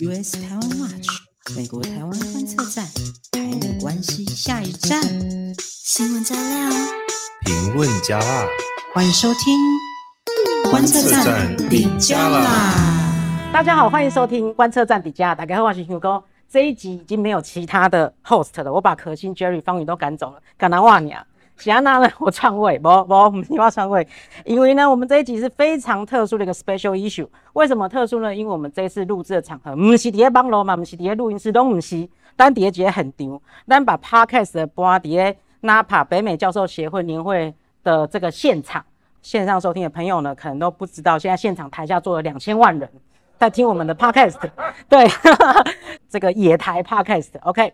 US 台湾 Watch 美国台湾观测站，台美关系下一站，新闻加料，评论加辣，欢迎收听观测站底加啦。大家好，欢迎收听观测站底加。大家好，我是 Hugo。这一集已经没有其他的 host 了，我把可心、Jerry、方宇都赶走了，赶来哇你啊！喜安娜呢？我篡位，不不，我们要篡位，因为呢，我们这一集是非常特殊的一个 special issue。为什么特殊呢？因为我们这一次录制的场合，不是底下帮楼嘛，不是底下录音室，都不是，但底下觉得很丢，但把 podcast 的播底下 NAPA 北美教授协会年会的这个现场线上收听的朋友呢，可能都不知道，现在现场台下坐了两千万人在听我们的 podcast，对，这个野台 podcast，OK。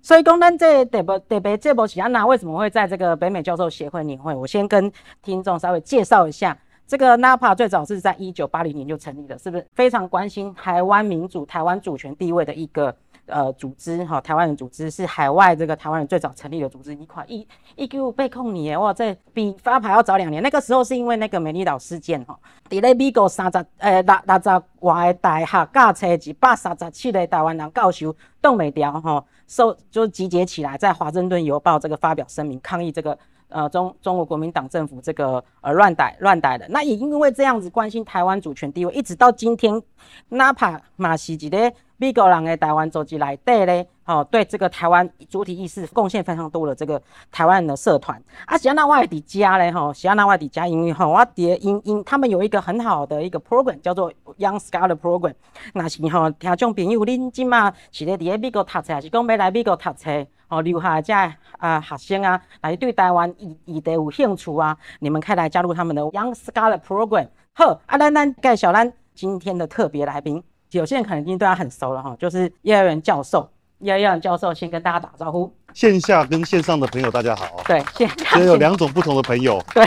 所以，公单这得不得别这波安娜为什么会在这个北美教授协会年会？我先跟听众稍微介绍一下，这个 NAPA 最早是在一九八零年就成立的，是不是非常关心台湾民主、台湾主权地位的一个呃组织？哈，台湾人组织是海外这个台湾人最早成立的组织。一块一一九被控你哇，这比发牌要早两年。那个时候是因为那个美丽岛事件哈，在咧美国三十呃六六十外的大学教册一百三十七个台湾人教授挡袂牢哈。受就集结起来，在华盛顿邮报这个发表声明，抗议这个呃中中国国民党政府这个呃乱逮乱逮的。那也因为这样子关心台湾主权地位，一直到今天哪怕马西吉的。美国人的台湾组织来对嘞，哦，对这个台湾主体意识贡献非常多的这个台湾的社团啊，喜安娜外地家嘞，哈，喜安娜外地家，因为吼，我爹因因他们有一个很好的一个 program 叫做 Young Scholar Program，那是哈，听众朋友恁今嘛是咧伫美国读册，还是讲要来美国读册，哦，留下这啊学生啊，来对台湾议议题有兴趣啊，你们可以来加入他们的 Young Scholar Program。好，啊，咱咱介绍咱今天的特别来宾。有些人可能已经对他很熟了哈，就是叶耀元教授。叶耀元教授先跟大家打招呼。线下跟线上的朋友大家好。对，线下。有两种不同的朋友。对。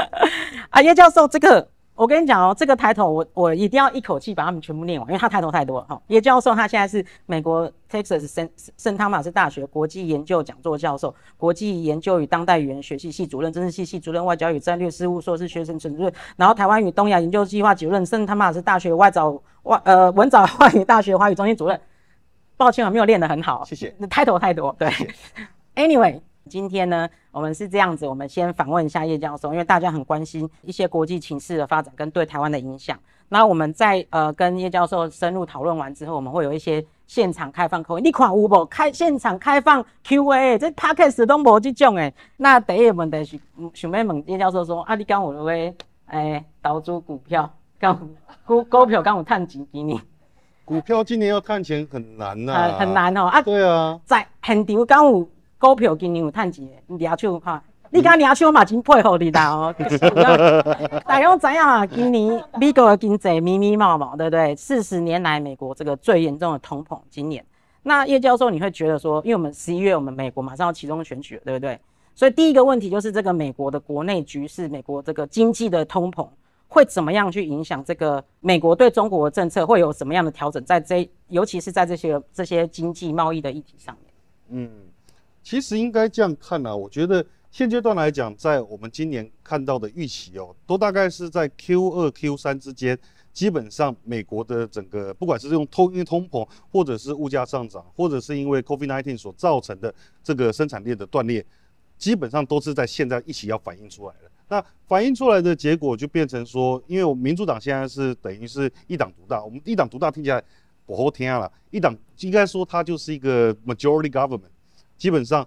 啊，叶教授这个。我跟你讲哦，这个抬头我我一定要一口气把他们全部念完，因为他抬头太多了哈。叶教授他现在是美国 Texas 圣圣汤马斯大学国际研究讲座教授，国际研究与当代语言学系系主任，政治系系主任，外交与战略事务硕士学生主任，然后台湾与东亚研究计划主任，圣汤马斯大学外早外呃文藻外语大学华语中心主任。抱歉我没有练得很好，谢谢。那抬头太多，对。谢谢 Anyway。今天呢，我们是这样子，我们先访问一下叶教授，因为大家很关心一些国际情势的发展跟对台湾的影响。那我们在呃跟叶教授深入讨论完之后，我们会有一些现场开放口，你看有无？开现场开放 Q&A，这 Podcast 都无这种诶。那第一个问题是，想要问叶教授说，啊，你刚有那个诶投资股票，刚股股票刚有赚钱给你？股票今年要赚钱很难呐、啊呃，很难哦。啊，对啊，在现场刚有。股票今年有趁钱的，抓手哈！你讲抓手嘛，真配合你啦哦。大家知影啊，今年美国的经济密密麻麻，对不对？四十年来，美国这个最严重的通膨，今年。那叶教授，你会觉得说，因为我们十一月，我们美国马上要启动选举了，对不对？所以第一个问题就是这个美国的国内局势，美国这个经济的通膨会怎么样去影响这个美国对中国的政策会有什么样的调整？在这，尤其是在这些这些经济贸易的议题上面，嗯。其实应该这样看呢、我觉得现阶段来讲，在我们今年看到的预期哦，都大概是在 Q 二、Q 三之间，基本上美国的整个不管是用通因为通膨，或者是物价上涨，或者是因为 COVID-19 所造成的这个生产链的断裂，基本上都是在现在一起要反映出来的。那反映出来的结果就变成说，因为我民主党现在是等于是一党独大，我们一党独大听起来不好听啊了，一党应该说它就是一个 majority government。基本上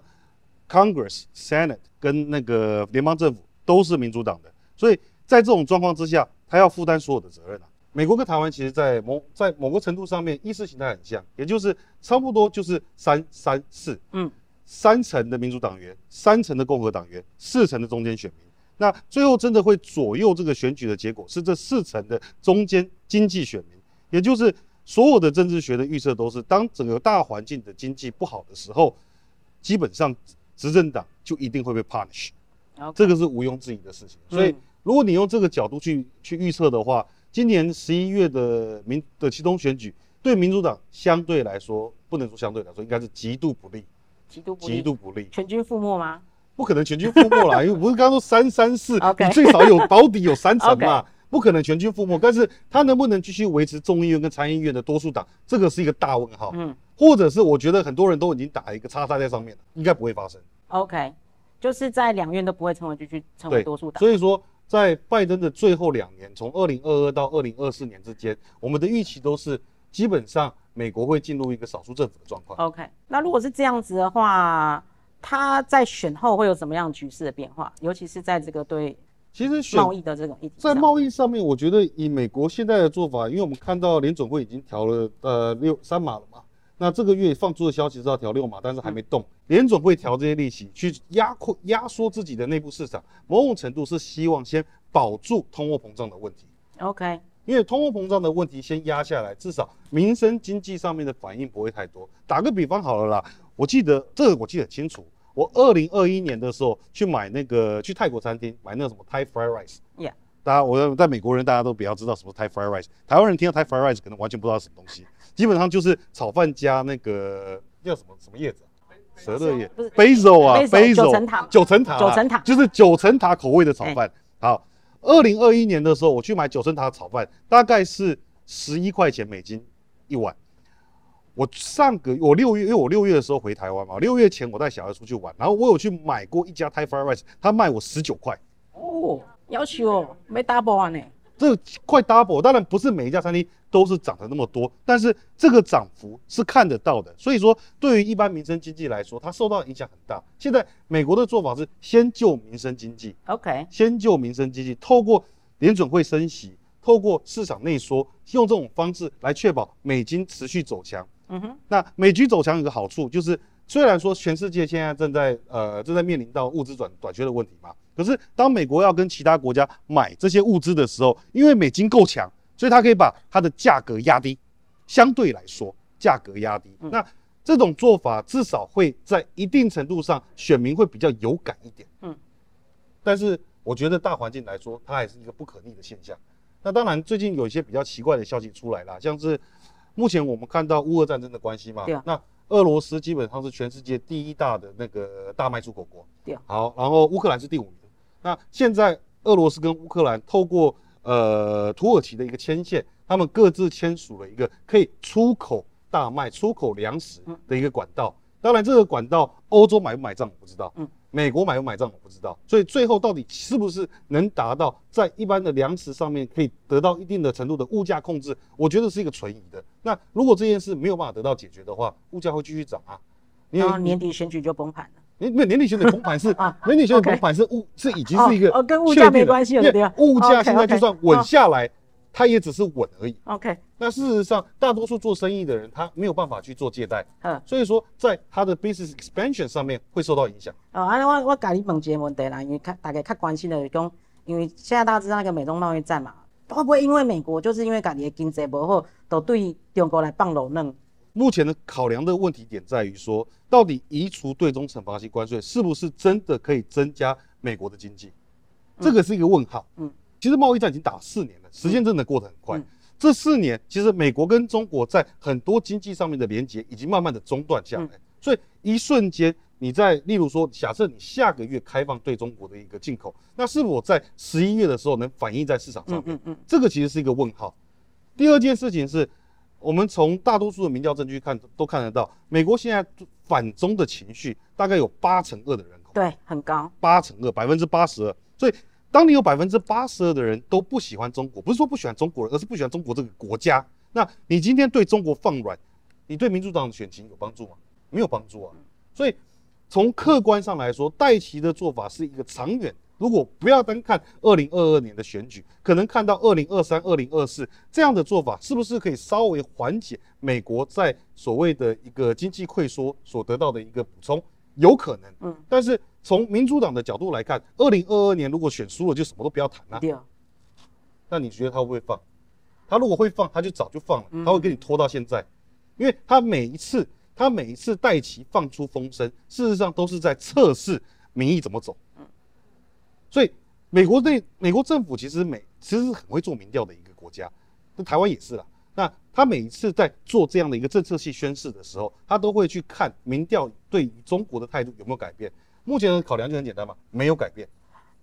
，Congress、Senate 跟那个联邦政府都是民主党的，所以在这种状况之下，他要负担所有的责任啊。美国跟台湾其实，在某在某个程度上面，意识形态很像，也就是差不多就是三三四，嗯，三层的民主党员，三层的共和党员，四层的中间选民。那最后真的会左右这个选举的结果，是这四层的中间经济选民，也就是所有的政治学的预测都是，当整个大环境的经济不好的时候。基本上，执政党就一定会被 punish，Okay. 这个是毋庸置疑的事情。所以，如果你用这个角度去去预测的话，今年十一月的民的其中选举，对民主党相对来说，不能说相对来说，应该是极度不利，极度不利，极度不利，全军覆没吗？不可能全军覆没啦，因为不是刚刚说三三四，你最少有保底有三层嘛。不可能全军覆没。但是他能不能继续维持众议院跟参议院的多数党，这个是一个大问号。嗯，或者是我觉得很多人都已经打一个叉叉在上面了，应该不会发生。OK，就是在两院都不会成为就去成为多数党。所以说，在拜登的最后两年，从二零二二到二零二四年之间，我们的预期都是基本上美国会进入一个少数政府的状况。OK，那如果是这样子的话。他在选后会有什么样局势的变化？尤其是在这个对，其实贸易的这种议题，在贸易上面，我觉得以美国现在的做法，因为我们看到联准会已经调了呃六三码了嘛，那这个月放出的消息是要调六码，但是还没动。联总会调这些利息去压扩压缩自己的内部市场，某种程度是希望先保住通货膨胀的问题。OK，因为通货膨胀的问题先压下来，至少民生经济上面的反应不会太多。打个比方好了啦。我记得这个，我记得很清楚。我二零二一年的时候去买那个去泰国餐厅买那个什么 Thai fried rice，Yeah，大家我在美国人大家都比较知道什么 Thai fried rice，台湾人听到 Thai fried rice 可能完全不知道什么东西，基本上就是炒饭加那个叫什么什么叶子，蛇乐叶，basil 啊，basil 九层塔，九层塔，九层塔。就是九层塔口味的炒饭。好，二零二一年的时候我去买九层塔炒饭，大概是十一块钱美金一碗。我上个我六月，因为我六月的时候回台湾嘛，六月前我带小孩出去玩，然后我有去买过一家 Thai Fried Rice，他卖我十九块。哦，要求哦，没 double 啊呢。这快 double，当然不是每一家餐厅都是涨得那么多，但是这个涨幅是看得到的。所以说，对于一般民生经济来说，它受到的影响很大。现在美国的做法是先救民生经济，OK，先救民生经济，透过联准会升息，透过市场内缩，用这种方式来确保美金持续走强。嗯哼，那美军走强有个好处，就是虽然说全世界现在正在呃正在面临到物资短短缺的问题嘛，可是当美国要跟其他国家买这些物资的时候，因为美金够强，所以它可以把它的价格压低，相对来说价格压低。那这种做法至少会在一定程度上选民会比较有感一点。嗯，但是我觉得大环境来说，它还是一个不可逆的现象。那当然最近有一些比较奇怪的消息出来了，像是。目前我们看到乌俄战争的关系嘛，对啊，那俄罗斯基本上是全世界第一大的那个大麦出口国，对啊，好，然后乌克兰是第五名。那现在俄罗斯跟乌克兰透过呃土耳其的一个牵线，他们各自签署了一个可以出口大麦、出口粮食的一个管道。当然，这个管道欧洲买不买账我不知道，嗯。美国买不买账我不知道，所以最后到底是不是能达到在一般的粮食上面可以得到一定的程度的物价控制，我觉得是一个存疑的。那如果这件事没有办法得到解决的话，物价会继续涨啊。然后年底选举就崩盘了。年 年底选举崩盘是年底选举崩盘是物是已经是一个哦跟物价没关系了，对啊。物价现在就算稳下来。它也只是稳而已。OK，那事实上，大多数做生意的人他没有办法去做借贷，嗯，所以说在他的 business expansion 上面会受到影响。哦，啊，我我甲你问一个问题啦，因为看大家较关心的是讲，因为现在大家知道那个美中贸易战嘛，会不会因为美国就是因为家己的经济不好，都对中国来放冷呢？目前的考量的问题点在于说，到底移除对中惩罚性关税是不是真的可以增加美国的经济？这个是一个问号。嗯。其实贸易战已经打四年了，时间真的过得很快。嗯、这四年，其实美国跟中国在很多经济上面的连接已经慢慢的中断下来。嗯、所以一瞬间，你在例如说，假设你下个月开放对中国的一个进口，那是否在十一月的时候能反映在市场上面？嗯嗯嗯、这个其实是一个问号。第二件事情是，我们从大多数的民调证据看都看得到，美国现在反中的情绪大概有八成二的人口，对，很高，八成二，百分之八十二，所以。当你有百分之八十二的人都不喜欢中国，不是说不喜欢中国人，而是不喜欢中国这个国家。那你今天对中国放软，你对民主党的选情有帮助吗？没有帮助啊。所以从客观上来说，戴琪的做法是一个长远。如果不要单看二零二二年的选举，可能看到二零二三、二零二四这样的做法，是不是可以稍微缓解美国在所谓的一个经济溃缩所得到的一个补充？有可能，嗯，但是。从民主党的角度来看，二零二二年如果选输了，就什么都不要谈了。对啊。那你觉得他会不会放？他如果会放，他就早就放了，他会给你拖到现在，因为他每一次，他每一次带旗放出风声，事实上都是在测试民意怎么走。所以美国对美国政府其实每其实是很会做民调的一个国家，那台湾也是啦。那他每一次在做这样的一个政策性宣示的时候，他都会去看民调对于中国的态度有没有改变。目前的考量就很简单嘛，没有改变。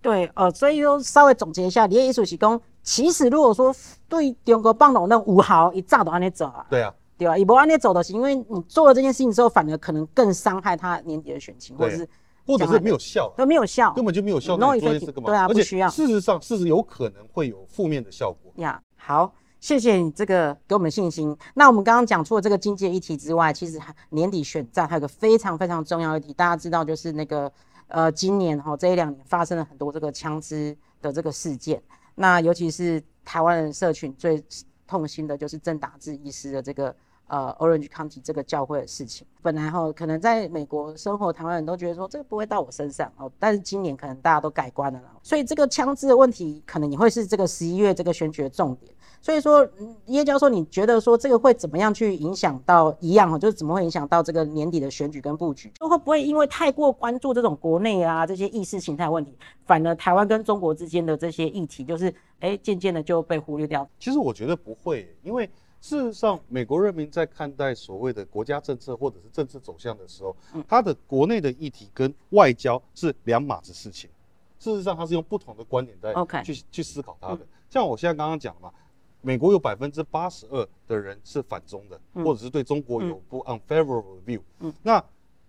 对，呃，所以说稍微总结一下，你的意思是讲，其实如果说对中国棒球那五毫一炸都按呢走啊，对啊，对啊？一不按呢走的是因为你做了这件事情之后，反而可能更伤害他年底的选情，或者是或者是没有效，都没有效，根本就没有效。那你做这个嘛？对啊，不需要。事实上，事实有可能会有负面的效果呀。好。谢谢你这个给我们信心。那我们刚刚讲出了这个经济议题之外，其实年底选战还有个非常非常重要的议题，大家知道就是那个呃，今年哈这一两年发生了很多这个枪支的这个事件。那尤其是台湾人社群最痛心的就是郑达志医师的这个呃 Orange County 这个教会的事情。本来哈可能在美国生活台湾人都觉得说这个不会到我身上哦，但是今年可能大家都改观了啦，所以这个枪支的问题可能也会是这个十一月这个选举的重点。所以说，叶教授，你觉得说这个会怎么样去影响到一样哈，就是怎么会影响到这个年底的选举跟布局？就会不会因为太过关注这种国内啊这些意识形态问题，反而台湾跟中国之间的这些议题，就是哎渐渐的就被忽略掉？其实我觉得不会，因为事实上，美国人民在看待所谓的国家政策或者是政治走向的时候，他的国内的议题跟外交是两码子事情。事实上，他是用不同的观点在去.去思考他的。像我现在刚刚讲嘛。美国有百分之八十二的人是反中的，嗯、或者是对中国有不 unfavorable view。嗯，那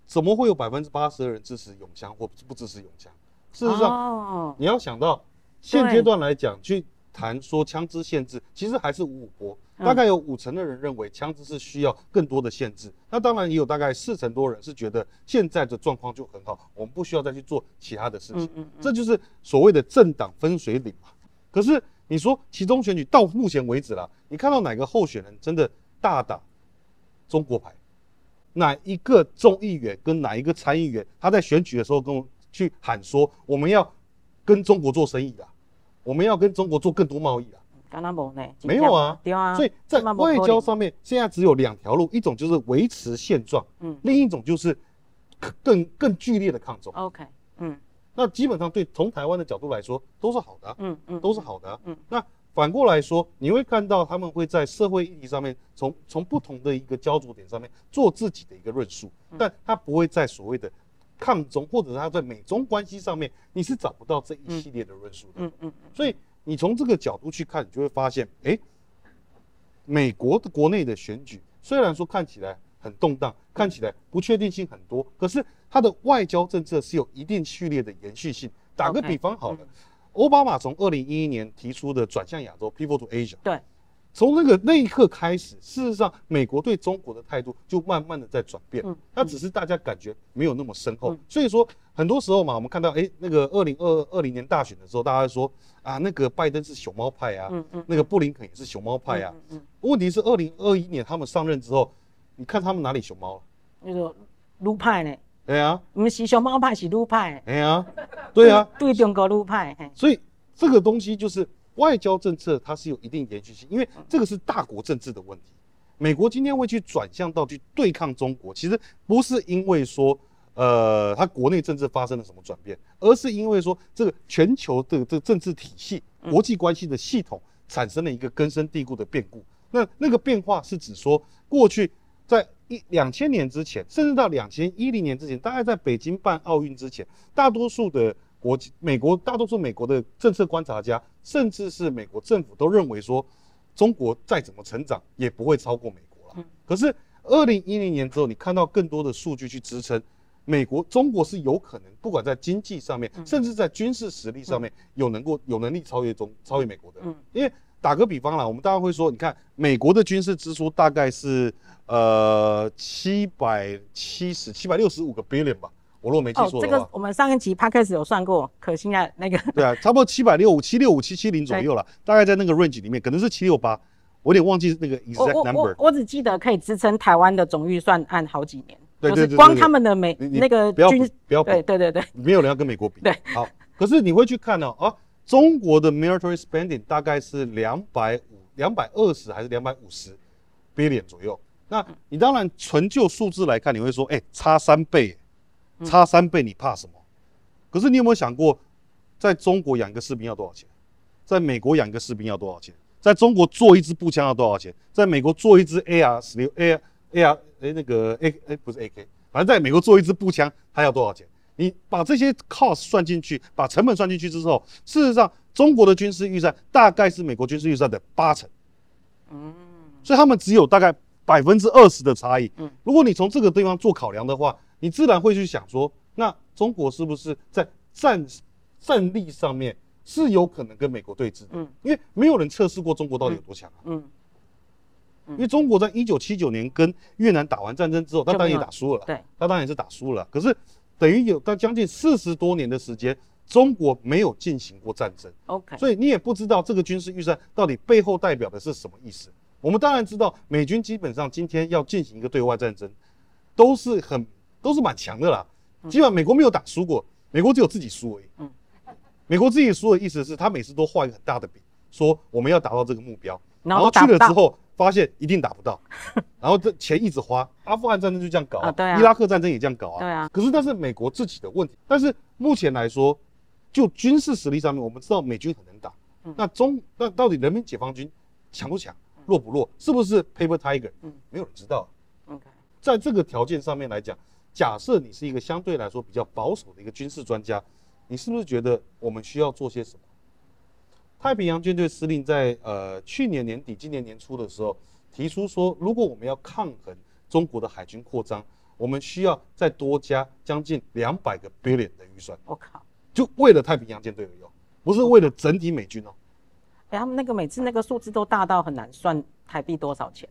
怎么会有百分之八十的人支持永枪或不支持永枪？事实上，哦、你要想到现阶段来讲，去谈说枪支限制，其实还是五五波。嗯、大概有五成的人认为枪支是需要更多的限制，那当然也有大概四成多人是觉得现在的状况就很好，我们不需要再去做其他的事情。嗯嗯嗯、这就是所谓的政党分水岭嘛。可是。你说其中选举到目前为止啦，你看到哪个候选人真的大打中国牌？哪一个众议员跟哪一个参议员，他在选举的时候跟我去喊说，我们要跟中国做生意啦，我们要跟中国做更多贸易啦？没有啊，啊所以在外交上面，现在只有两条路，一种就是维持现状，嗯，另一种就是更更剧烈的抗中。OK，嗯。那基本上对从台湾的角度来说都是好的，嗯嗯，都是好的，嗯。那反过来说，你会看到他们会在社会议题上面，从从不同的一个焦灼点上面做自己的一个论述，但他不会在所谓的抗中或者是他在美中关系上面，你是找不到这一系列的论述的，嗯嗯。所以你从这个角度去看，你就会发现，哎，美国的国内的选举虽然说看起来很动荡，看起来不确定性很多，可是。它的外交政策是有一定序列的延续性。打个比方好了，奥巴马从二零一一年提出的转向亚洲 （Pivot to Asia），对，从那个那一刻开始，事实上美国对中国的态度就慢慢的在转变。嗯，那只是大家感觉没有那么深厚。所以说，很多时候嘛，我们看到，哎，那个二零二二零年大选的时候，大家说啊，那个拜登是熊猫派啊，嗯嗯，那个布林肯也是熊猫派啊。嗯，问题是二零二一年他们上任之后，你看他们哪里熊猫了？那个撸派呢？对啊，我们是熊猫派，是鹿派。哎呀，对啊，对中国鹿派。所以这个东西就是外交政策，它是有一定延续性，因为这个是大国政治的问题。美国今天会去转向到去对抗中国，其实不是因为说，呃，它国内政治发生了什么转变，而是因为说这个全球的这个政治体系、国际关系的系统产生了一个根深蒂固的变故。那那个变化是指说过去。在一两千年之前，甚至到两千一零年之前，大概在北京办奥运之前，大多数的国际美国，大多数美国的政策观察家，甚至是美国政府都认为说，中国再怎么成长也不会超过美国了。可是二零一零年之后，你看到更多的数据去支撑，美国中国是有可能，不管在经济上面，甚至在军事实力上面，有能够有能力超越中超越美国的。因为打个比方啦，我们大家会说，你看美国的军事支出大概是。呃，七百七十七百六十五个 billion 吧，我如果没记错的话。哦，这个我们上一集 podcast 有算过，可惜啊，那个。对啊，差不多七百六五七六五七七零左右了，大概在那个 range 里面，可能是七六八，我有点忘记那个 exact number 我。我我只记得可以支撑台湾的总预算按好几年，对对对，对，光他们的美那个军不要对对对对，没有人要跟美国比。对，好，可是你会去看呢，啊，中国的 military spending 大概是两百五两百二十还是两百五十 billion 左右。那你当然纯就数字来看，你会说，哎、欸，差三倍，差三倍，你怕什么？可是你有没有想过，在中国养一个士兵要多少钱？在美国养一个士兵要多少钱？在中国做一支步枪要多少钱？在美国做一支 AR 十六 AR AR 哎那个 A 哎不是 AK，反正在美国做一支步枪，它要多少钱？你把这些 cost 算进去，把成本算进去之后，事实上中国的军事预算大概是美国军事预算的八成，嗯，所以他们只有大概百分之二十的差异。嗯，如果你从这个地方做考量的话，你自然会去想说，那中国是不是在战战力上面是有可能跟美国对峙的？嗯，因为没有人测试过中国到底有多强啊。嗯，因为中国在一九七九年跟越南打完战争之后，他当然也打输了。对，他当然也是打输了。可是等于有他将近四十多年的时间。中国没有进行过战争，OK，所以你也不知道这个军事预算到底背后代表的是什么意思。我们当然知道，美军基本上今天要进行一个对外战争，都是很都是蛮强的啦。基本上美国没有打输过，美国只有自己输而已。嗯，美国自己输的意思是他每次都画一个很大的饼，说我们要达到这个目标，然后去了之后发现一定达不到，然后这钱一直花。阿富汗战争就这样搞啊，对啊，伊拉克战争也这样搞啊，对啊。可是那是美国自己的问题，但是目前来说。就军事实力上面，我们知道美军很能打。嗯、那中那到底人民解放军强不强，弱不弱，是不是 paper tiger？嗯，没有人知道。OK，在这个条件上面来讲，假设你是一个相对来说比较保守的一个军事专家，你是不是觉得我们需要做些什么？太平洋舰队司令在呃去年年底、今年年初的时候提出说，如果我们要抗衡中国的海军扩张，我们需要再多加将近两百个 billion 的预算。我靠！就为了太平洋舰队而用，不是为了整体美军哦。哎，他们那个每次那个数字都大到很难算台币多少钱。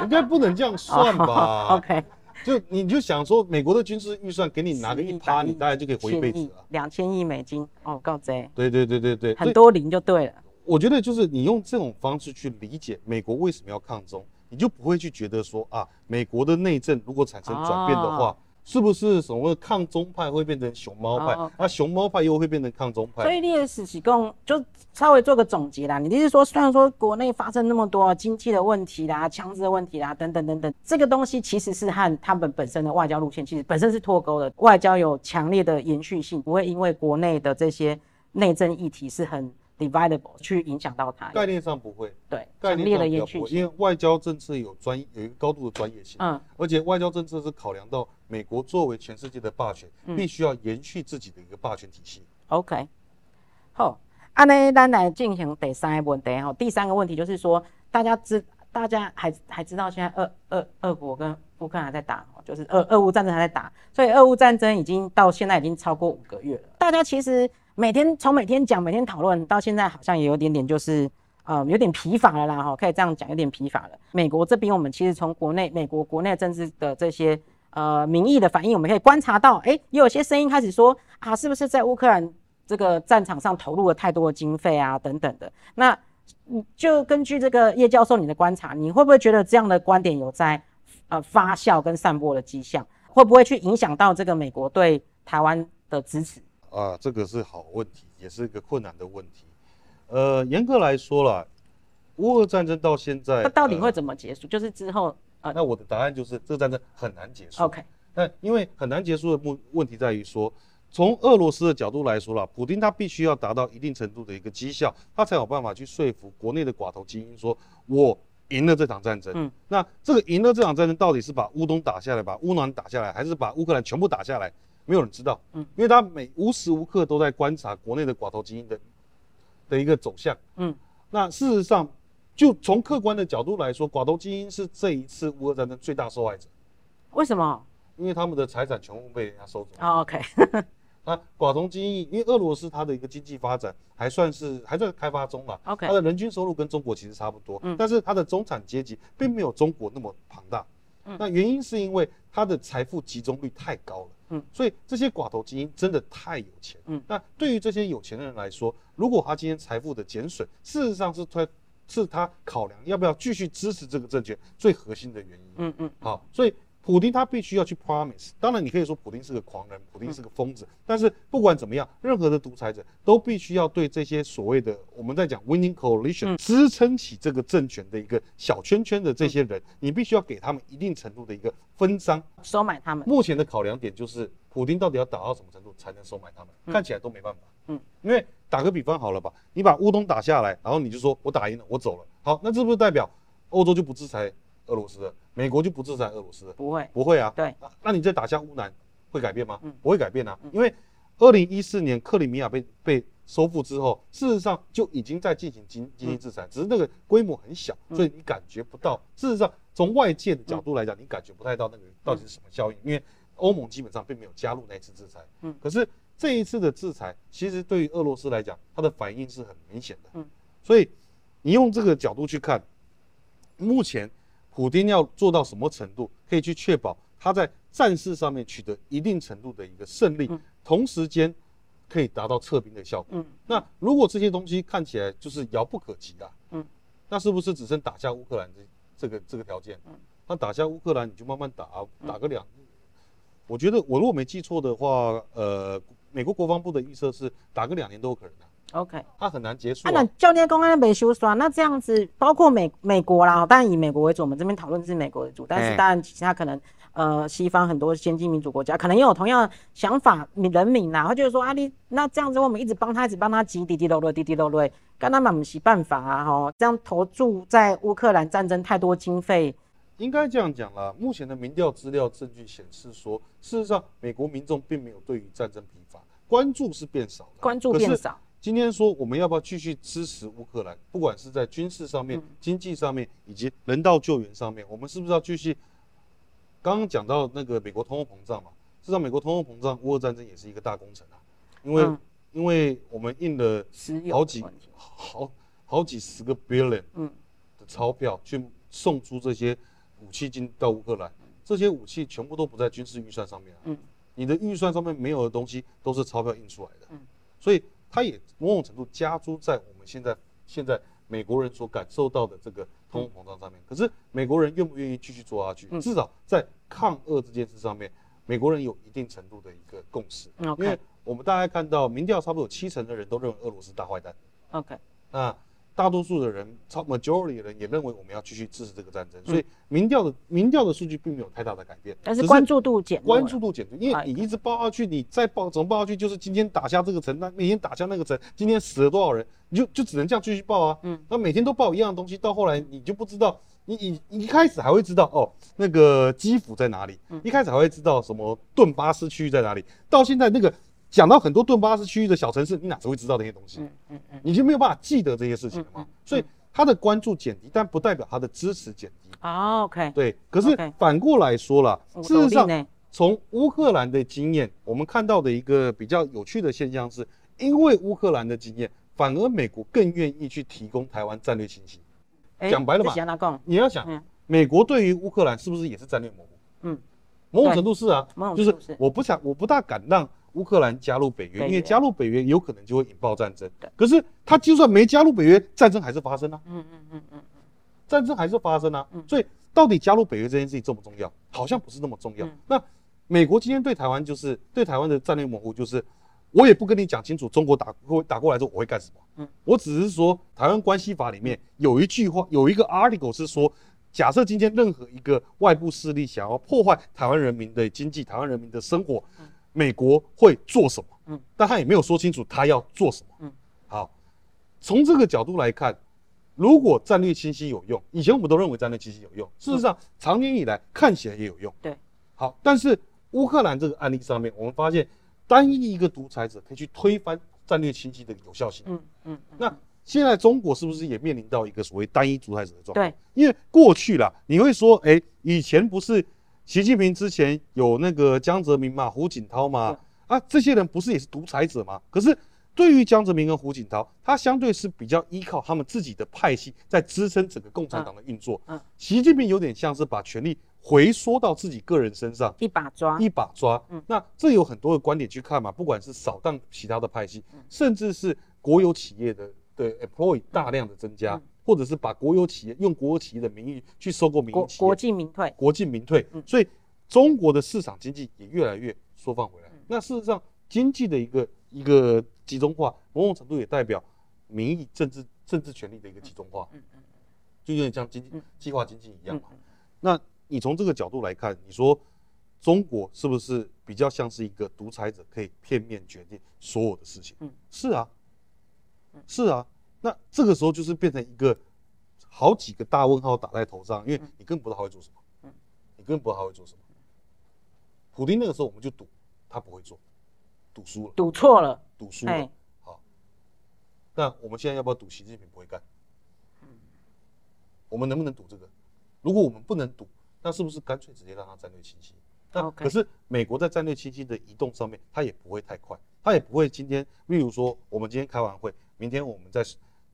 应该不能这样算吧？OK，就你就想说，美国的军事预算给你拿个一趴，你大概就可以活一辈子了。两千亿美金哦，够贼。对对对对对，很多零就对了。我觉得就是你用这种方式去理解美国为什么要抗中，你就不会去觉得说啊，美国的内政如果产生转变的话。哦是不是所谓抗中派会变成熊猫派？那、oh. 啊、熊猫派又会变成抗中派？所以你也是提供，就稍微做个总结啦。你就是说，虽然说国内发生那么多经济的问题啦、枪支的问题啦等等等等，这个东西其实是和他们本身的外交路线其实本身是脱钩的。外交有强烈的延续性，不会因为国内的这些内政议题是很。Dividable 去影响到它，概念上不会，对，概念上不会，因为外交政策有专有一个高度的专业性，嗯，而且外交政策是考量到美国作为全世界的霸权，嗯、必须要延续自己的一个霸权体系。OK，好，安呢，咱来进行第三个问题哈，第三个问题就是说，大家知，大家还还知道现在俄俄俄国跟乌克兰还在打，就是俄俄乌战争还在打，所以俄乌战争已经到现在已经超过五个月了，大家其实。每天从每天讲，每天讨论到现在，好像也有点点就是，呃，有点疲乏了啦，哈，可以这样讲，有点疲乏了。美国这边，我们其实从国内美国国内政治的这些呃民意的反应，我们可以观察到，哎、欸，也有些声音开始说啊，是不是在乌克兰这个战场上投入了太多的经费啊，等等的。那就根据这个叶教授你的观察，你会不会觉得这样的观点有在呃发酵跟散播的迹象？会不会去影响到这个美国对台湾的支持？啊，这个是好问题，也是一个困难的问题。呃，严格来说啦，乌俄战争到现在，它到底会怎么结束？呃、就是之后，呃，那我的答案就是，这个战争很难结束。OK，那因为很难结束的问问题在于说，从俄罗斯的角度来说啦，普丁他必须要达到一定程度的一个绩效，他才有办法去说服国内的寡头精英说，我赢了这场战争。嗯，那这个赢了这场战争，到底是把乌东打下来，把乌南打下来，还是把乌克兰全部打下来？没有人知道，嗯，因为他每无时无刻都在观察国内的寡头精英的的一个走向，嗯，那事实上，就从客观的角度来说，寡头精英是这一次乌俄战争最大受害者。为什么？因为他们的财产全部被人家收走。Oh, OK，那寡头精英，因为俄罗斯它的一个经济发展还算是还在开发中嘛，OK，它的人均收入跟中国其实差不多，嗯，但是它的中产阶级并没有中国那么庞大，嗯，那原因是因为它的财富集中率太高了。嗯，所以这些寡头精英真的太有钱。嗯，那对于这些有钱的人来说，如果他今天财富的减损，事实上是他，是他考量要不要继续支持这个政权最核心的原因。嗯嗯，好，所以。普丁他必须要去 promise，当然你可以说普丁是个狂人，普丁是个疯子，但是不管怎么样，任何的独裁者都必须要对这些所谓的我们在讲 winning coalition 支撑起这个政权的一个小圈圈的这些人，你必须要给他们一定程度的一个分赃，收买他们。目前的考量点就是普丁到底要打到什么程度才能收买他们？看起来都没办法。嗯，因为打个比方好了吧，你把乌东打下来，然后你就说我打赢了，我走了，好，那这不是代表欧洲就不制裁俄罗斯的？美国就不制裁俄罗斯的？不会，不会啊。对，那你再打下乌南，会改变吗？嗯，不会改变啊。因为二零一四年克里米亚被被收复之后，事实上就已经在进行经经济制裁，只是那个规模很小，所以你感觉不到。事实上，从外界的角度来讲，你感觉不太到那个到底是什么效应，因为欧盟基本上并没有加入那次制裁。嗯，可是这一次的制裁，其实对于俄罗斯来讲，它的反应是很明显的。嗯，所以你用这个角度去看，目前普丁要做到什么程度，可以去确保他在战事上面取得一定程度的一个胜利，同时间。可以达到撤兵的效果。嗯，那如果这些东西看起来就是遥不可及的，嗯，那是不是只剩打下乌克兰这这个这个条件？嗯，那打下乌克兰你就慢慢打，打个两，我觉得我如果没记错的话，呃，美国国防部的预测是打个两年都有可能的。OK，他很难结束。那教练公安没修算，那这样子包括美美国啦，当然以美国为主，我们这边讨论是美国为主，但是当然其他可能。呃，西方很多先进民主国家可能也有同样想法，人民呐，他就是说啊，你那这样子，我们一直帮他，一直帮他挤，滴滴漏漏，滴滴漏漏，跟他们没办法啊，哈，这样投注在乌克兰战争太多经费，应该这样讲啦。目前的民调资料证据显示说，事实上美国民众并没有对于战争疲乏，关注是变少了，关注变少。今天说我们要不要继续支持乌克兰，不管是在军事上面、经济上面以及人道救援上面，我们是不是要继续？刚刚讲到那个美国通货膨胀嘛，事实上美国通货膨胀，乌俄战争也是一个大工程啊，因为、嗯、因为我们印了好几好好几十个 billion 的钞票去送出这些武器进到乌克兰，这些武器全部都不在军事预算上面啊，嗯、你的预算上面没有的东西都是钞票印出来的，嗯、所以它也某种程度加诸在我们现在现在美国人所感受到的这个通货膨胀上面，可是美国人愿不愿意继续做下去？至少在抗俄这件事上面，美国人有一定程度的一个共识。因为我们大概看到民调，差不多有七成的人都认为俄罗斯大坏蛋。OK，那大多数的人，超 majority 的人也认为我们要继续支持这个战争。所以民调的民调的数据并没有太大的改变，但是关注度减，关注度减，因为你一直报下去，你再报怎么报下去？就是今天打下这个城，那明天打下那个城，今天死了多少人，你就就只能这样继续报啊。嗯，那每天都报一样的东西，到后来你就不知道。你你你一开始还会知道哦，那个基辅在哪里？一开始还会知道什么顿巴斯区域在哪里？到现在那个讲到很多顿巴斯区域的小城市，你哪只会知道这些东西？嗯嗯嗯，你就没有办法记得这些事情了嘛？所以他的关注减低，但不代表他的支持减低。哦，OK。对，可是反过来说了，事实上，从乌克兰的经验，我们看到的一个比较有趣的现象是，因为乌克兰的经验，反而美国更愿意去提供台湾战略信息。讲白了嘛，你要想，美国对于乌克兰是不是也是战略模糊？嗯，某种程度是啊，就是我不想，我不大敢让乌克兰加入北约，因为加入北约有可能就会引爆战争。可是他就算没加入北约，战争还是发生啊。嗯嗯嗯嗯，战争还是发生啊。所以到底加入北约这件事情重不重要？好像不是那么重要。那美国今天对台湾就是对台湾的战略模糊，就是。我也不跟你讲清楚，中国打过打过来之后我会干什么？嗯，我只是说台湾关系法里面有一句话，有一个 article 是说，假设今天任何一个外部势力想要破坏台湾人民的经济、台湾人民的生活，美国会做什么？嗯，但他也没有说清楚他要做什么。嗯，好，从这个角度来看，如果战略清晰有用，以前我们都认为战略清晰有用，事实上长年以来看起来也有用。对，好，但是乌克兰这个案例上面，我们发现。单一一个独裁者可以去推翻战略清晰的有效性。嗯嗯。那现在中国是不是也面临到一个所谓单一独裁者的状况？对。因为过去啦，你会说，哎，以前不是习近平之前有那个江泽民嘛、胡锦涛嘛？啊，这些人不是也是独裁者吗？可是对于江泽民跟胡锦涛，他相对是比较依靠他们自己的派系在支撑整个共产党的运作。嗯。习近平有点像是把权力。回缩到自己个人身上，一把抓，一把抓。嗯，那这有很多的观点去看嘛，不管是扫荡其他的派系，嗯、甚至是国有企业的的 employee 大量的增加，嗯、或者是把国有企业用国有企业的名义去收购民营企业，国进民退，国进民退。嗯，所以中国的市场经济也越来越缩放回来。嗯、那事实上，经济的一个一个集中化，某种程度也代表民意、政治、政治权力的一个集中化。嗯嗯，就有点像经济计划经济一样嘛。那你从这个角度来看，你说中国是不是比较像是一个独裁者，可以片面决定所有的事情？嗯，是啊，是啊。那这个时候就是变成一个好几个大问号打在头上，因为你根本不知道他会做什么。嗯，你根本不知道他会做什么。普丁那个时候我们就赌他不会做，赌输了，赌错了，赌输了。好，那我们现在要不要赌习近平不会干？我们能不能赌这个？如果我们不能赌，那是不是干脆直接让他战略清晰？那.可是美国在战略清晰的移动上面，它也不会太快，它也不会今天，例如说我们今天开完会，明天我们在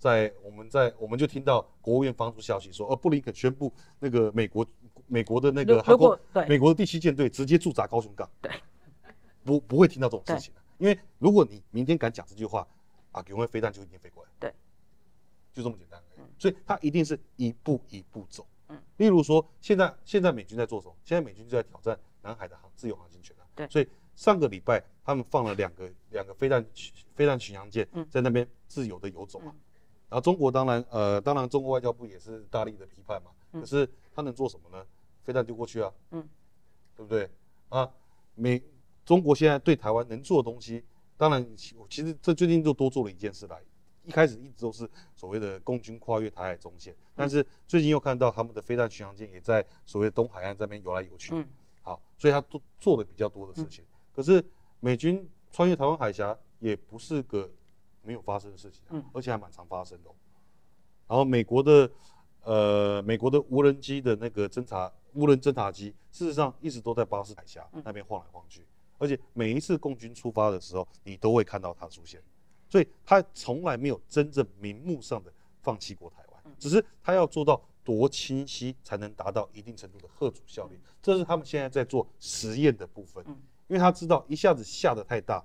在我们在我们就听到国务院放出消息说，呃，布林肯宣布那个美国美国的那个航空，美国的第七舰队直接驻扎高雄港，对，不不会听到这种事情的，因为如果你明天敢讲这句话，啊，给我们飞弹就一定飞过来，对，就这么简单，所以它一定是一步一步走，嗯，例如说现在现在美军在做什么？现在美军就在挑战。南海的航自由航行权啊，对，所以上个礼拜他们放了两个两个飞弹飞弹巡洋舰在那边自由的游走嘛，嗯、然后中国当然呃当然中国外交部也是大力的批判嘛，嗯、可是他能做什么呢？飞弹丢过去啊，嗯，对不对啊？美中国现在对台湾能做的东西，当然其实这最近就多做了一件事来，一开始一直都是所谓的共军跨越台海中线，但是最近又看到他们的飞弹巡航舰也在所谓东海岸这边游来游去。嗯好，所以他都做的比较多的事情。嗯、可是美军穿越台湾海峡也不是个没有发生的事情，嗯，而且还蛮常发生的、哦。然后美国的呃，美国的无人机的那个侦察无人侦察机，事实上一直都在巴士海峡那边晃来晃去，而且每一次共军出发的时候，你都会看到它出现。所以它从来没有真正明目上的放弃过台湾，只是它要做到。多清晰才能达到一定程度的吓阻效率，这是他们现在在做实验的部分。因为他知道一下子下的太大，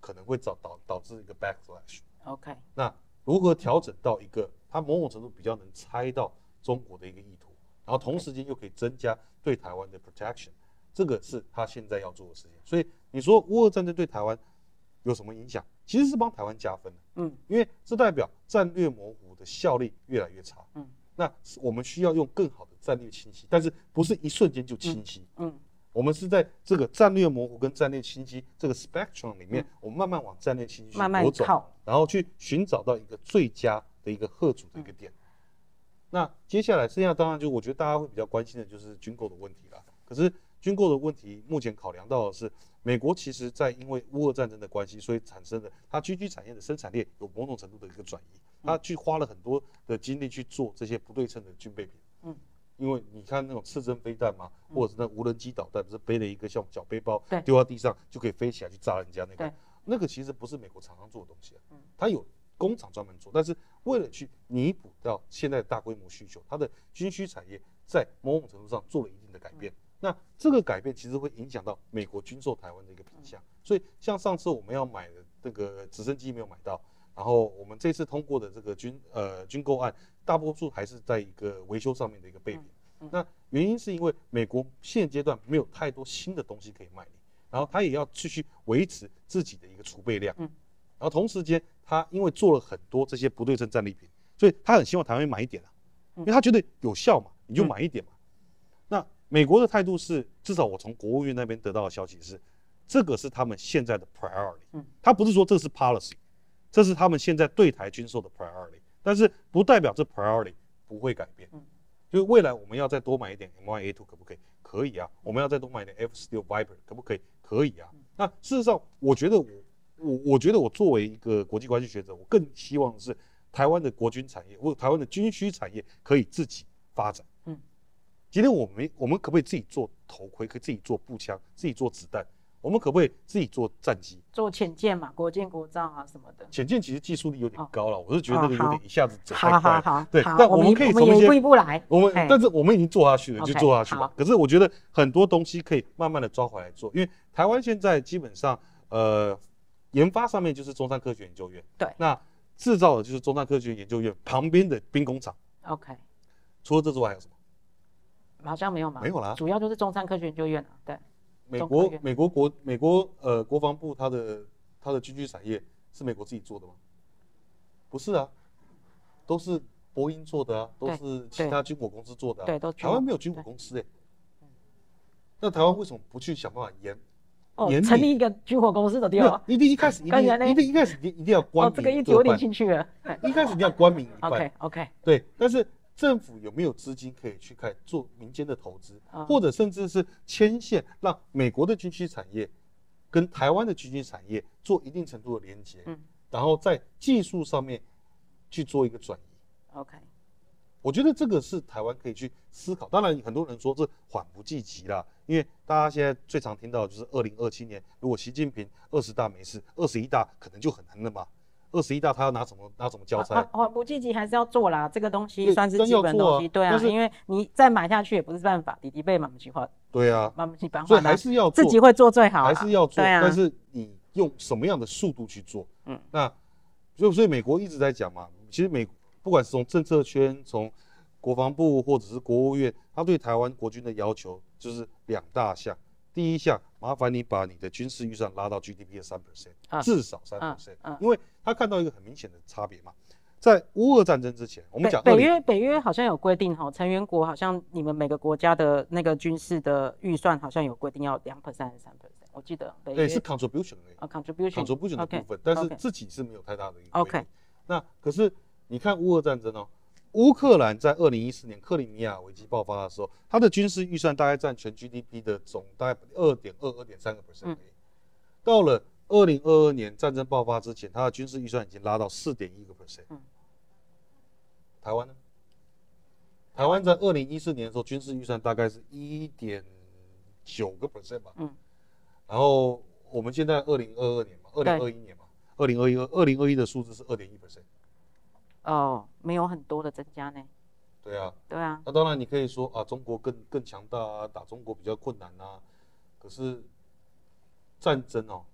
可能会导导导致一个 backlash。OK，那如何调整到一个他某种程度比较能猜到中国的一个意图，然后同时间又可以增加对台湾的 protection，这个是他现在要做的事情。所以你说乌俄战争对台湾有什么影响？其实是帮台湾加分的。嗯，因为这代表战略模糊的效力越来越差。嗯。那我们需要用更好的战略清晰，但是不是一瞬间就清晰？嗯，嗯，我们是在这个战略模糊跟战略清晰这个 spectrum 里面，嗯、我们慢慢往战略清晰去走，慢慢靠，然后去寻找到一个最佳的一个贺主的一个点。嗯、那接下来剩下当然就我觉得大家会比较关心的就是军购的问题了。可是军购的问题目前考量到的是，美国其实在因为乌俄战争的关系，所以产生的它军需产业的生产链有某种程度的一个转移。它去花了很多的精力去做这些不对称的军备品，嗯，因为你看那种刺针飞弹嘛，或者是那无人机导弹，不是背了一个像小背包，丢到地上就可以飞起来去炸人家那个，那个其实不是美国厂商做的东西啊，它有工厂专门做，但是为了去弥补到现在的大规模需求，它的军需产业在某种程度上做了一定的改变，那这个改变其实会影响到美国军售台湾的一个品相，所以像上次我们要买的那个直升机没有买到。然后我们这次通过的这个军呃军购案，大多数还是在一个维修上面的一个备品。那原因是因为美国现阶段没有太多新的东西可以卖你，然后他也要继续维持自己的一个储备量。然后同时间，他因为做了很多这些不对称战利品，所以他很希望台湾买一点啊，因为他觉得有效嘛，你就买一点嘛。那美国的态度是，至少我从国务院那边得到的消息是，这个是他们现在的 priority。他不是说这是 policy。这是他们现在对台军售的 priority，但是不代表这 priority 不会改变。嗯，就是未来我们要再多买一点 M1A2 可不可以？可以啊。我们要再多买一点 F16 Viper 可不可以？可以啊。那事实上，我觉得我我我觉得我作为一个国际关系学者，我更希望是台湾的国军产业或台湾的军需产业可以自己发展。嗯，今天我们我们可不可以自己做头盔？可以自己做步枪？自己做子弹？我们可不可以自己做战机？做潜舰嘛，国舰国造啊什么的。潜舰其实技术力有点高了，我是觉得那个有点一下子走太快。好好好，对，但我们可以从一步步来。我们但是我们已经做下去了，就做下去吧。可是我觉得很多东西可以慢慢的抓回来做，因为台湾现在基本上呃研发上面就是中山科学研究院，对，那制造的就是中山科学研究院旁边的兵工厂。OK，除了这之外还有什么？好像没有吗？没有啦，主要就是中山科学研究院啊，对。美国美国国美国呃国防部它的它的军需产业是美国自己做的吗？不是啊，都是波音做的啊，都是其他军火公司做的啊。对，都台湾没有军火公司哎。那台湾为什么不去想办法研研成立一个军火公司的地方？一定一开始一定一定一开始一定一定要官民。这个议题有点兴趣了。一开始一定要官民一 半。OK OK。对，但是。政府有没有资金可以去看做民间的投资，或者甚至是牵线，让美国的军需产业跟台湾的军需产业做一定程度的连接？然后在技术上面去做一个转移。OK，我觉得这个是台湾可以去思考。当然，很多人说这缓不济急了，因为大家现在最常听到的就是二零二七年，如果习近平二十大没事，二十一大可能就很难了嘛。二十一大他要拿什么拿什么交差？啊不积极还是要做啦，这个东西算是基本东西，对啊，因为你再买下去也不是办法，弟弟被买不起话，对啊，买不起办法，所以还是要自己会做最好，还是要做，但是你用什么样的速度去做？嗯，那就所以美国一直在讲嘛，其实美。不管是从政策圈，从国防部或者是国务院，他对台湾国军的要求就是两大项。第一项，麻烦你把你的军事预算拉到 GDP 的三 percent，至少三 percent，因为他看到一个很明显的差别嘛。在乌俄战争之前，我们讲北约，北约好像有规定哈，成员国好像你们每个国家的那个军事的预算好像有规定要两 percent 还是三 percent，我记得。对，是 contribution 而已。contribution，contribution 的部分，但是自己是没有太大的一个。OK，那可是。你看乌俄战争哦，乌克兰在二零一四年克里米亚危机爆发的时候，它的军事预算大概占全 GDP 的总大概二点二二点三个 percent。到了二零二二年战争爆发之前，它的军事预算已经拉到四点一个 percent。台湾呢？台湾在二零一四年的时候，军事预算大概是一点九个 percent 吧。嗯。然后我们现在二零二二年嘛，二零二一年嘛，二零二一二二零二一的数字是二点一 percent。哦，没有很多的增加呢。对啊，对啊。那当然，你可以说啊，中国更更强大啊，打中国比较困难啊。可是战争哦，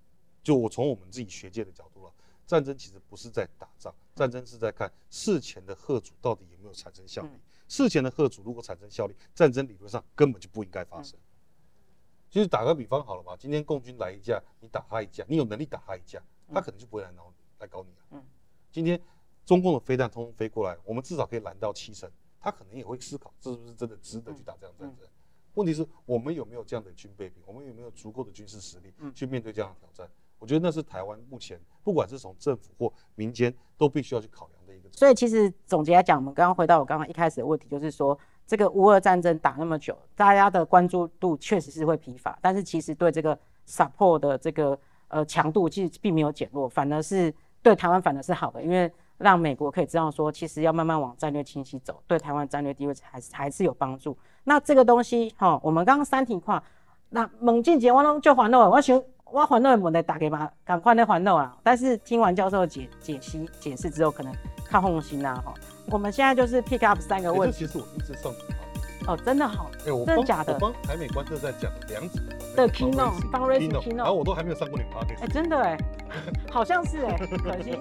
就我从我们自己学界的角度啊，战争其实不是在打仗，战争是在看事前的贺主到底有没有产生效力。嗯、事前的贺主如果产生效力，战争理论上根本就不应该发生。其实、嗯、打个比方好了嘛，今天共军来一架，你打他一架，你有能力打他一架，他可能就不会来搞来搞你了。嗯，今天。中共的飞弹通通飞过来，我们至少可以拦到七成。他可能也会思考，这是不是真的值得去打这样战争？问题是我们有没有这样的军备品？我们有没有足够的军事实力去面对这样的挑战？我觉得那是台湾目前不管是从政府或民间都必须要去考量的一个。所以其实总结来讲，我们刚刚回到我刚刚一开始的问题，就是说这个乌俄战争打那么久，大家的关注度确实是会疲乏，但是其实对这个 support 的这个呃强度其实并没有减弱，反而是对台湾反而是好的，因为。让美国可以知道说，其实要慢慢往战略清晰走，对台湾战略地位还是还是有帮助。那这个东西哈，我们刚刚三题话，那猛进节我拢就还了，我想我还了问题打给嘛，赶快的还了啊！但是听完教授解解析解释之后，可能看红心呐哈。我们现在就是 pick up 三个问题。其实我一直上哦，真的好，欸、真的假的？我帮台美观测在讲两组的 keynote，fundraising keynote，然后我都还没有上过你 podcast。哎，真的哎，好像是哎，可惜。